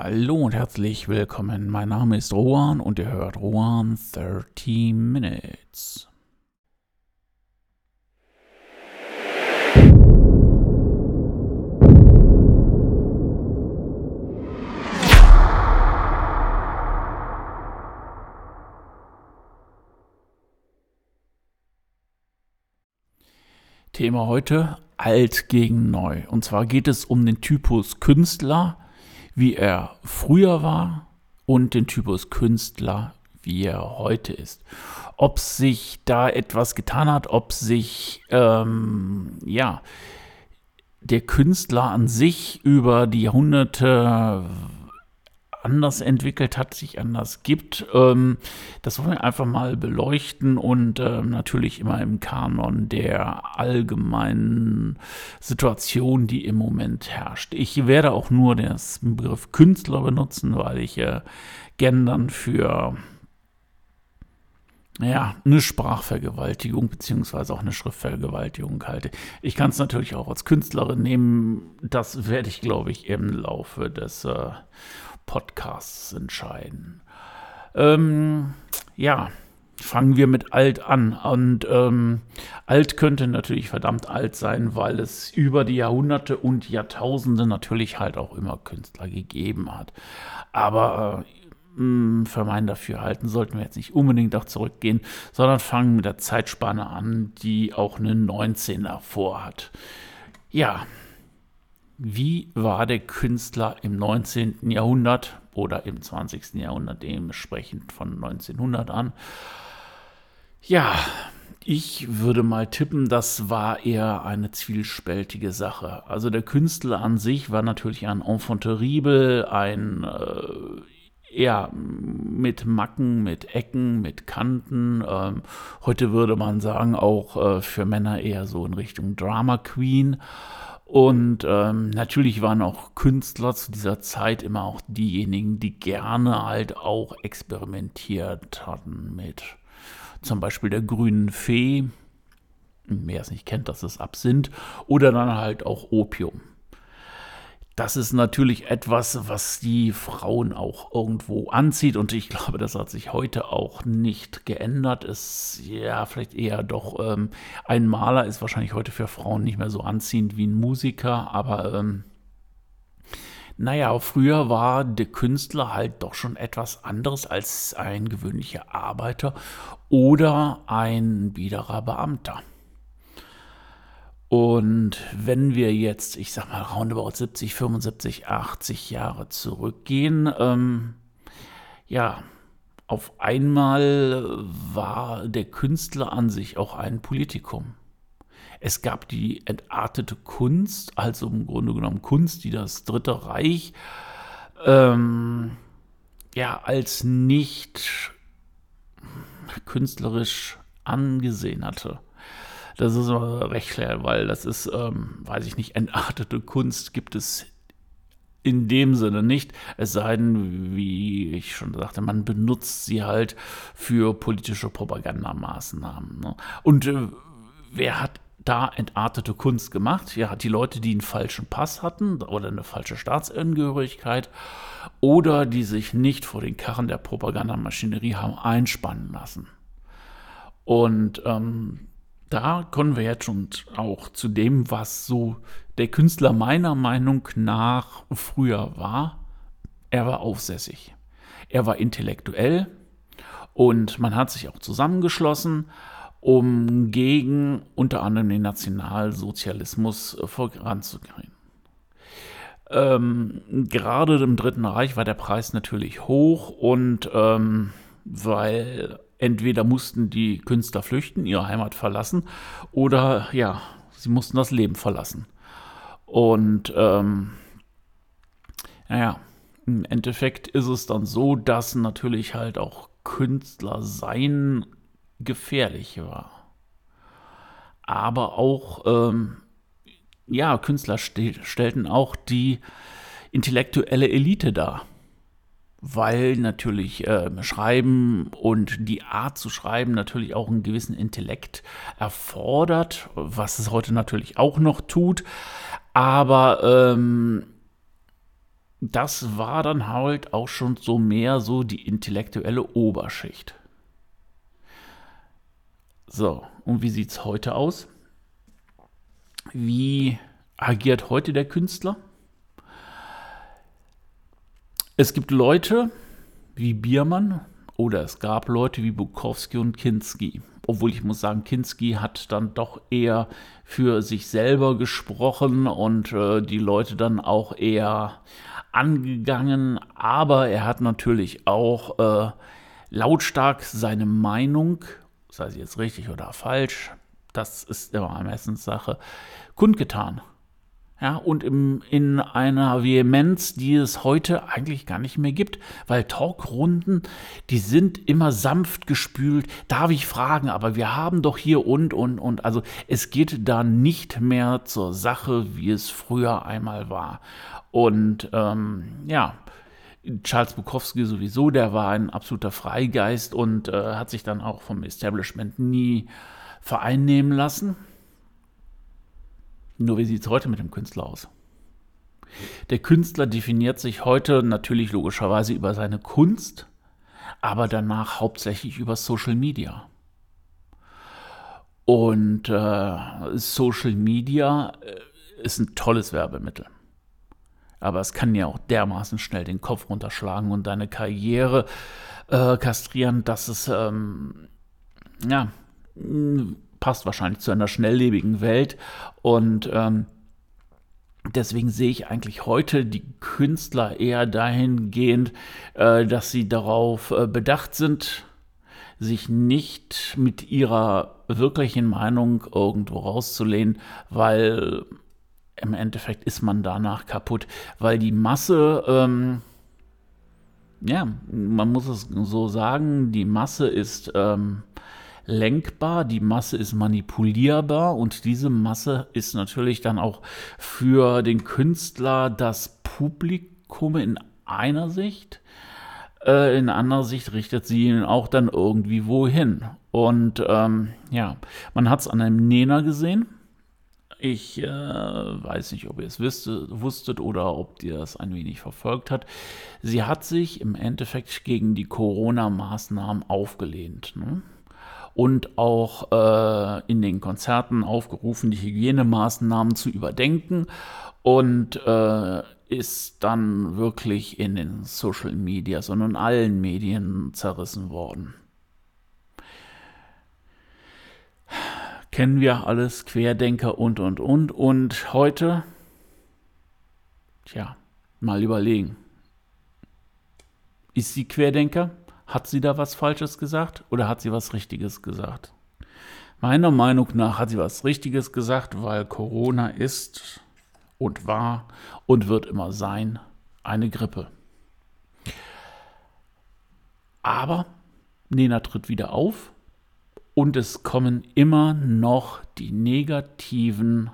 Hallo und herzlich willkommen. Mein Name ist Rohan und ihr hört Rohan 30 Minutes. Thema heute alt gegen neu. Und zwar geht es um den Typus Künstler wie er früher war und den Typus Künstler, wie er heute ist. Ob sich da etwas getan hat, ob sich, ähm, ja, der Künstler an sich über die Jahrhunderte anders entwickelt hat, sich anders gibt. Ähm, das wollen wir einfach mal beleuchten und ähm, natürlich immer im Kanon der allgemeinen Situation, die im Moment herrscht. Ich werde auch nur den Begriff Künstler benutzen, weil ich äh, Gendern für ja, eine Sprachvergewaltigung beziehungsweise auch eine Schriftvergewaltigung halte. Ich kann es natürlich auch als Künstlerin nehmen. Das werde ich, glaube ich, im Laufe des äh, Podcasts entscheiden. Ähm, ja, fangen wir mit alt an. Und ähm, alt könnte natürlich verdammt alt sein, weil es über die Jahrhunderte und Jahrtausende natürlich halt auch immer Künstler gegeben hat. Aber äh, für mein Dafürhalten sollten wir jetzt nicht unbedingt auch zurückgehen, sondern fangen mit der Zeitspanne an, die auch eine 19er vorhat. Ja, wie war der Künstler im 19. Jahrhundert oder im 20. Jahrhundert, dementsprechend von 1900 an. Ja, ich würde mal tippen, das war eher eine zwiespältige Sache. Also der Künstler an sich war natürlich ein Enfant terrible, ein äh, ja, mit Macken, mit Ecken, mit Kanten. Ähm, heute würde man sagen, auch äh, für Männer eher so in Richtung Drama Queen. Und ähm, natürlich waren auch Künstler zu dieser Zeit immer auch diejenigen, die gerne halt auch experimentiert hatten mit zum Beispiel der grünen Fee. Wer es nicht kennt, das ist Absinth. Oder dann halt auch Opium das ist natürlich etwas, was die Frauen auch irgendwo anzieht. Und ich glaube, das hat sich heute auch nicht geändert. Es ja vielleicht eher doch ähm, ein Maler ist wahrscheinlich heute für Frauen nicht mehr so anziehend wie ein Musiker, aber ähm, naja, früher war der Künstler halt doch schon etwas anderes als ein gewöhnlicher Arbeiter oder ein biederer Beamter. Und wenn wir jetzt, ich sag mal, roundabout 70, 75, 80 Jahre zurückgehen, ähm, ja, auf einmal war der Künstler an sich auch ein Politikum. Es gab die entartete Kunst, also im Grunde genommen Kunst, die das Dritte Reich ähm, ja als nicht künstlerisch angesehen hatte. Das ist aber recht klar, weil das ist, ähm, weiß ich nicht, entartete Kunst gibt es in dem Sinne nicht, es sei denn, wie ich schon sagte, man benutzt sie halt für politische Propagandamaßnahmen. Ne? Und äh, wer hat da entartete Kunst gemacht? Ja, die Leute, die einen falschen Pass hatten oder eine falsche Staatsangehörigkeit oder die sich nicht vor den Karren der Propagandamaschinerie haben einspannen lassen. Und ähm, da kommen wir jetzt schon auch zu dem, was so der Künstler meiner Meinung nach früher war. Er war aufsässig. Er war intellektuell und man hat sich auch zusammengeschlossen, um gegen unter anderem den Nationalsozialismus äh, voranzugehen. Ähm, gerade im Dritten Reich war der Preis natürlich hoch und ähm, weil entweder mussten die Künstler flüchten, ihre Heimat verlassen, oder ja, sie mussten das Leben verlassen. Und ähm, naja, im Endeffekt ist es dann so, dass natürlich halt auch Künstler sein gefährlich war. Aber auch, ähm, ja, Künstler stellten auch die intellektuelle Elite dar weil natürlich äh, Schreiben und die Art zu schreiben natürlich auch einen gewissen Intellekt erfordert, was es heute natürlich auch noch tut. Aber ähm, das war dann halt auch schon so mehr so die intellektuelle Oberschicht. So, und wie sieht es heute aus? Wie agiert heute der Künstler? Es gibt Leute wie Biermann oder es gab Leute wie Bukowski und Kinski. Obwohl ich muss sagen, Kinski hat dann doch eher für sich selber gesprochen und äh, die Leute dann auch eher angegangen. Aber er hat natürlich auch äh, lautstark seine Meinung, sei sie jetzt richtig oder falsch, das ist immer meistens Sache, kundgetan. Ja, und im, in einer Vehemenz, die es heute eigentlich gar nicht mehr gibt, weil Talkrunden, die sind immer sanft gespült. Darf ich fragen, aber wir haben doch hier und, und, und. Also es geht da nicht mehr zur Sache, wie es früher einmal war. Und ähm, ja, Charles Bukowski sowieso, der war ein absoluter Freigeist und äh, hat sich dann auch vom Establishment nie vereinnehmen lassen. Nur wie sieht es heute mit dem Künstler aus? Der Künstler definiert sich heute natürlich logischerweise über seine Kunst, aber danach hauptsächlich über Social Media. Und äh, Social Media äh, ist ein tolles Werbemittel. Aber es kann ja auch dermaßen schnell den Kopf runterschlagen und deine Karriere äh, kastrieren, dass es ähm, ja passt wahrscheinlich zu einer schnelllebigen Welt. Und ähm, deswegen sehe ich eigentlich heute die Künstler eher dahingehend, äh, dass sie darauf äh, bedacht sind, sich nicht mit ihrer wirklichen Meinung irgendwo rauszulehnen, weil im Endeffekt ist man danach kaputt, weil die Masse, ähm, ja, man muss es so sagen, die Masse ist ähm, lenkbar, die Masse ist manipulierbar und diese Masse ist natürlich dann auch für den Künstler das Publikum in einer Sicht. Äh, in anderer Sicht richtet sie ihn auch dann irgendwie wohin. Und ähm, ja, man hat es an einem Nena gesehen. Ich äh, weiß nicht, ob ihr es wusstet oder ob ihr das ein wenig verfolgt habt. Sie hat sich im Endeffekt gegen die Corona-Maßnahmen aufgelehnt. Ne? Und auch äh, in den Konzerten aufgerufen, die Hygienemaßnahmen zu überdenken und äh, ist dann wirklich in den Social Media, sondern in allen Medien zerrissen worden. Kennen wir alles, Querdenker und, und, und. Und heute, tja, mal überlegen. Ist sie Querdenker? Hat sie da was Falsches gesagt oder hat sie was Richtiges gesagt? Meiner Meinung nach hat sie was Richtiges gesagt, weil Corona ist und war und wird immer sein eine Grippe. Aber Nena tritt wieder auf und es kommen immer noch die negativen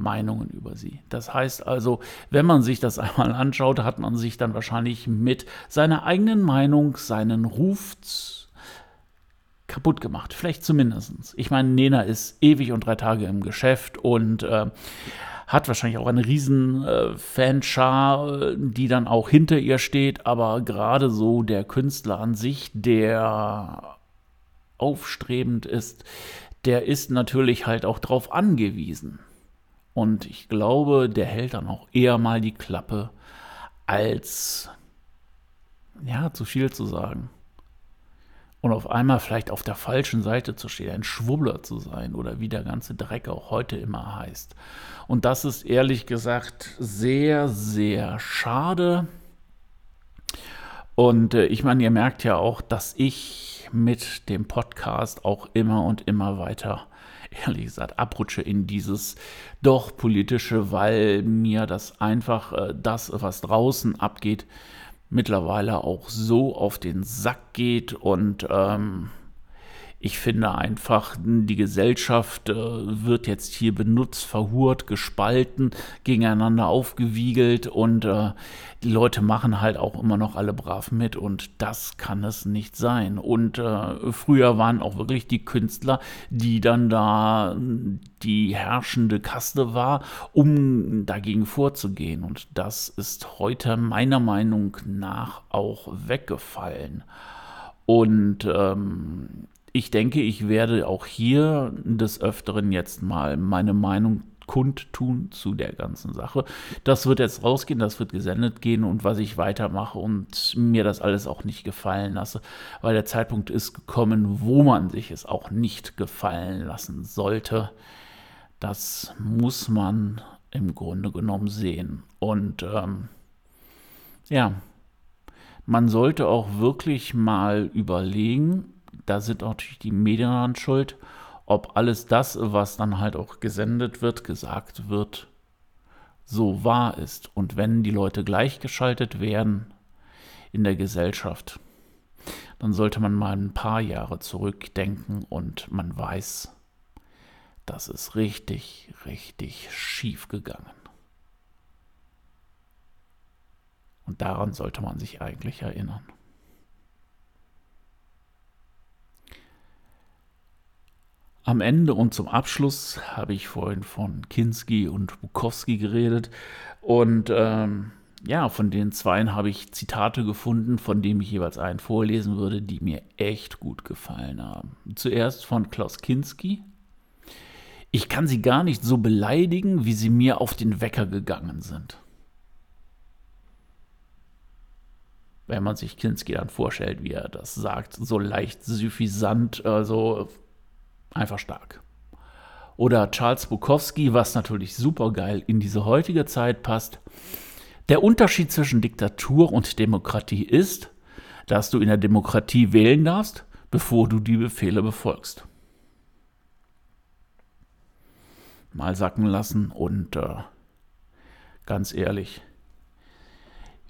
Meinungen über sie. Das heißt also, wenn man sich das einmal anschaut, hat man sich dann wahrscheinlich mit seiner eigenen Meinung, seinen Ruf kaputt gemacht. Vielleicht zumindest. Ich meine, Nena ist ewig und drei Tage im Geschäft und äh, hat wahrscheinlich auch eine riesen äh, Fanschar, die dann auch hinter ihr steht, aber gerade so der Künstler an sich, der aufstrebend ist, der ist natürlich halt auch darauf angewiesen. Und ich glaube, der hält dann auch eher mal die Klappe, als ja, zu viel zu sagen. Und auf einmal vielleicht auf der falschen Seite zu stehen, ein Schwubbler zu sein oder wie der ganze Dreck auch heute immer heißt. Und das ist ehrlich gesagt sehr, sehr schade. Und äh, ich meine, ihr merkt ja auch, dass ich mit dem Podcast auch immer und immer weiter ehrlich gesagt abrutsche in dieses doch politische, weil mir das einfach äh, das, was draußen abgeht, mittlerweile auch so auf den Sack geht und ähm, ich finde einfach, die Gesellschaft äh, wird jetzt hier benutzt, verhurt, gespalten, gegeneinander aufgewiegelt und äh, die Leute machen halt auch immer noch alle brav mit und das kann es nicht sein. Und äh, früher waren auch wirklich die Künstler, die dann da die herrschende Kaste war, um dagegen vorzugehen. Und das ist heute meiner Meinung nach auch weggefallen. Und ähm, ich denke, ich werde auch hier des Öfteren jetzt mal meine Meinung kundtun zu der ganzen Sache. Das wird jetzt rausgehen, das wird gesendet gehen und was ich weitermache und mir das alles auch nicht gefallen lasse, weil der Zeitpunkt ist gekommen, wo man sich es auch nicht gefallen lassen sollte. Das muss man im Grunde genommen sehen. Und ähm, ja, man sollte auch wirklich mal überlegen, da sind natürlich die Medien an schuld, ob alles das, was dann halt auch gesendet wird, gesagt wird, so wahr ist. Und wenn die Leute gleichgeschaltet werden in der Gesellschaft, dann sollte man mal ein paar Jahre zurückdenken und man weiß, das ist richtig, richtig schief gegangen. Und daran sollte man sich eigentlich erinnern. Am Ende und zum Abschluss habe ich vorhin von Kinski und Bukowski geredet. Und ähm, ja, von den zweien habe ich Zitate gefunden, von denen ich jeweils einen vorlesen würde, die mir echt gut gefallen haben. Zuerst von Klaus Kinski. Ich kann sie gar nicht so beleidigen, wie sie mir auf den Wecker gegangen sind. Wenn man sich Kinski dann vorstellt, wie er das sagt, so leicht suffisant, also Einfach stark. Oder Charles Bukowski, was natürlich super geil in diese heutige Zeit passt. Der Unterschied zwischen Diktatur und Demokratie ist, dass du in der Demokratie wählen darfst, bevor du die Befehle befolgst. Mal sacken lassen und äh, ganz ehrlich,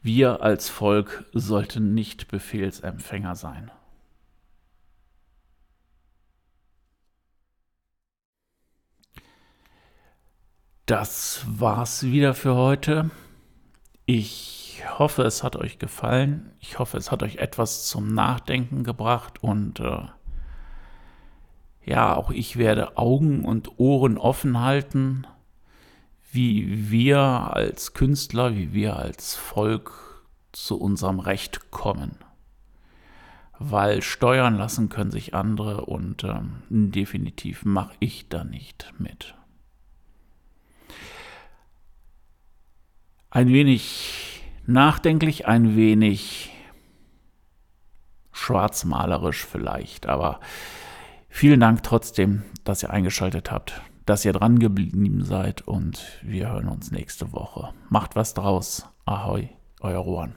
wir als Volk sollten nicht Befehlsempfänger sein. Das war's wieder für heute. Ich hoffe, es hat euch gefallen. Ich hoffe, es hat euch etwas zum Nachdenken gebracht und äh, ja, auch ich werde Augen und Ohren offen halten, wie wir als Künstler, wie wir als Volk zu unserem Recht kommen. Weil steuern lassen können sich andere und ähm, definitiv mache ich da nicht mit. Ein wenig nachdenklich, ein wenig schwarzmalerisch vielleicht, aber vielen Dank trotzdem, dass ihr eingeschaltet habt, dass ihr dran geblieben seid und wir hören uns nächste Woche. Macht was draus. Ahoi, euer Rohan.